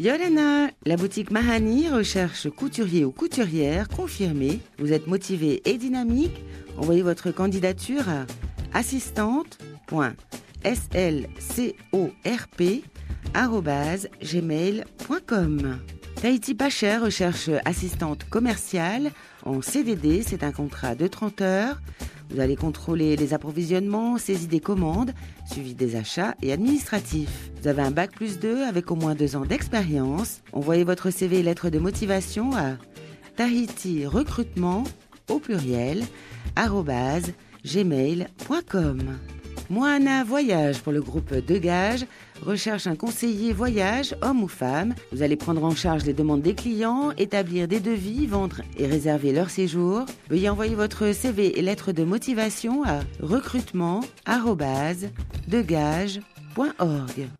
Yolena, la boutique Mahani recherche couturier ou couturière confirmé. Vous êtes motivé et dynamique Envoyez votre candidature à assistante.slcorp.gmail.com. Tahiti Pacher recherche assistante commerciale en CDD. C'est un contrat de 30 heures. Vous allez contrôler les approvisionnements, saisir des commandes, suivi des achats et administratifs. Vous avez un bac plus 2 avec au moins deux ans d'expérience. Envoyez votre CV et lettre de motivation à Tahiti Recrutement au pluriel gmail.com. Moana Voyage pour le groupe De Gage recherche un conseiller voyage, homme ou femme. Vous allez prendre en charge les demandes des clients, établir des devis, vendre et réserver leur séjour. Veuillez envoyer votre CV et lettre de motivation à recrutement@degage.org.